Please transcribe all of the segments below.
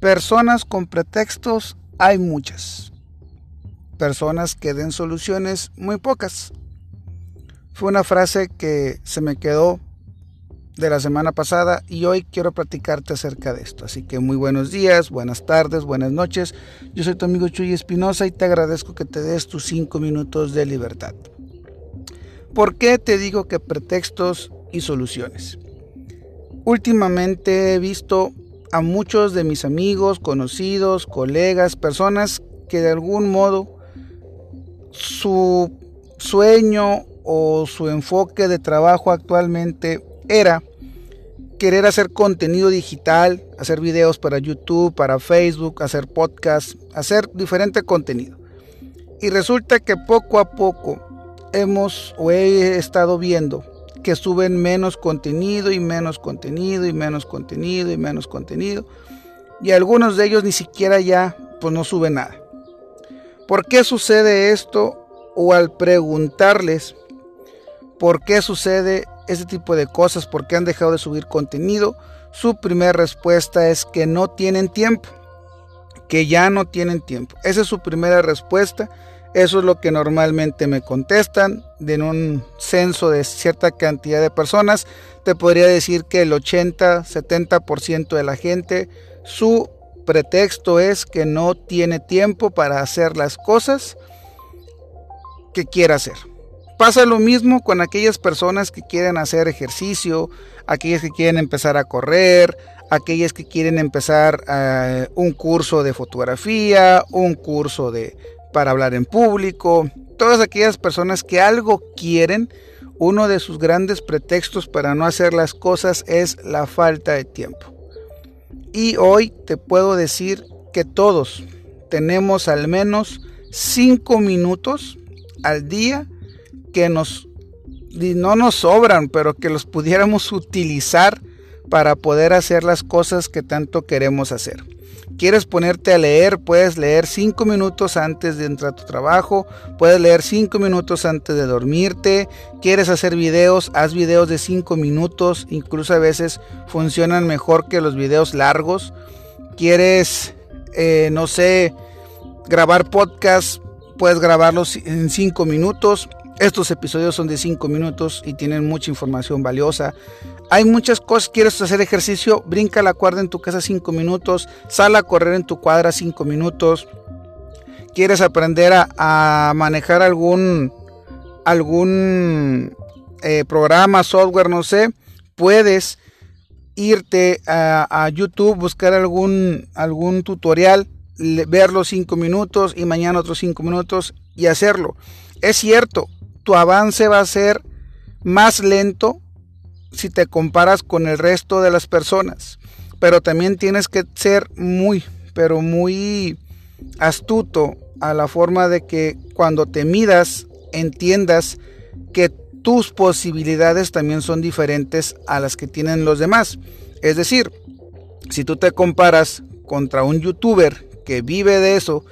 Personas con pretextos hay muchas. Personas que den soluciones muy pocas. Fue una frase que se me quedó de la semana pasada y hoy quiero platicarte acerca de esto. Así que muy buenos días, buenas tardes, buenas noches. Yo soy tu amigo Chuy Espinosa y te agradezco que te des tus cinco minutos de libertad. ¿Por qué te digo que pretextos y soluciones? Últimamente he visto a muchos de mis amigos, conocidos, colegas, personas que de algún modo su sueño o su enfoque de trabajo actualmente era querer hacer contenido digital, hacer videos para YouTube, para Facebook, hacer podcasts, hacer diferente contenido. Y resulta que poco a poco hemos o he estado viendo que suben menos contenido y menos contenido y menos contenido y menos contenido. Y algunos de ellos ni siquiera ya pues no suben nada. ¿Por qué sucede esto? O al preguntarles por qué sucede este tipo de cosas, por qué han dejado de subir contenido, su primera respuesta es que no tienen tiempo, que ya no tienen tiempo. Esa es su primera respuesta eso es lo que normalmente me contestan. En un censo de cierta cantidad de personas, te podría decir que el 80-70% de la gente, su pretexto es que no tiene tiempo para hacer las cosas que quiere hacer. Pasa lo mismo con aquellas personas que quieren hacer ejercicio, aquellas que quieren empezar a correr, aquellas que quieren empezar eh, un curso de fotografía, un curso de para hablar en público, todas aquellas personas que algo quieren, uno de sus grandes pretextos para no hacer las cosas es la falta de tiempo. Y hoy te puedo decir que todos tenemos al menos 5 minutos al día que nos no nos sobran, pero que los pudiéramos utilizar para poder hacer las cosas que tanto queremos hacer. Quieres ponerte a leer, puedes leer cinco minutos antes de entrar a tu trabajo, puedes leer cinco minutos antes de dormirte, quieres hacer videos, haz videos de cinco minutos, incluso a veces funcionan mejor que los videos largos, quieres, eh, no sé, grabar podcast, puedes grabarlos en cinco minutos, estos episodios son de 5 minutos y tienen mucha información valiosa. Hay muchas cosas, quieres hacer ejercicio, brinca la cuerda en tu casa 5 minutos, sal a correr en tu cuadra 5 minutos. Quieres aprender a, manejar algún, algún eh, programa, software, no sé, puedes irte a, YouTube, buscar algún, algún tutorial, verlo 5 minutos y mañana otros 5 minutos y hacerlo. Es cierto, tu avance va a ser más lento si te comparas con el resto de las personas. Pero también tienes que ser muy, pero muy astuto a la forma de que cuando te midas entiendas que tus posibilidades también son diferentes a las que tienen los demás. Es decir, si tú te comparas contra un youtuber que vive de eso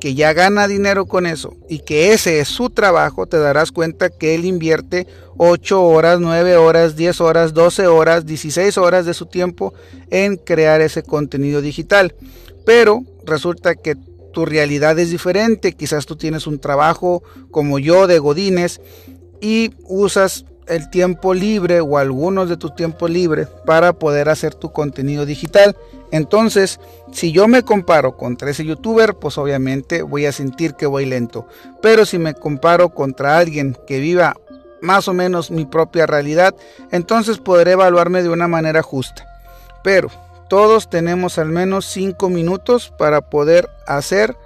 que ya gana dinero con eso y que ese es su trabajo, te darás cuenta que él invierte 8 horas, 9 horas, 10 horas, 12 horas, 16 horas de su tiempo en crear ese contenido digital. Pero resulta que tu realidad es diferente, quizás tú tienes un trabajo como yo de Godines y usas el tiempo libre o algunos de tu tiempo libre para poder hacer tu contenido digital. Entonces, si yo me comparo contra ese youtuber, pues obviamente voy a sentir que voy lento. Pero si me comparo contra alguien que viva más o menos mi propia realidad, entonces podré evaluarme de una manera justa. Pero todos tenemos al menos 5 minutos para poder hacer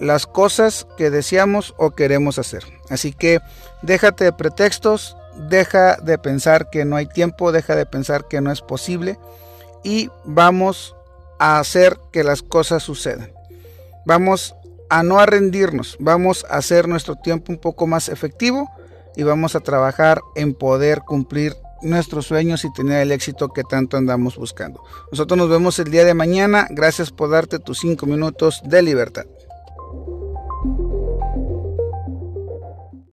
las cosas que deseamos o queremos hacer. Así que déjate de pretextos, deja de pensar que no hay tiempo, deja de pensar que no es posible y vamos a hacer que las cosas sucedan. Vamos a no rendirnos, vamos a hacer nuestro tiempo un poco más efectivo y vamos a trabajar en poder cumplir nuestros sueños y tener el éxito que tanto andamos buscando. Nosotros nos vemos el día de mañana. Gracias por darte tus cinco minutos de libertad.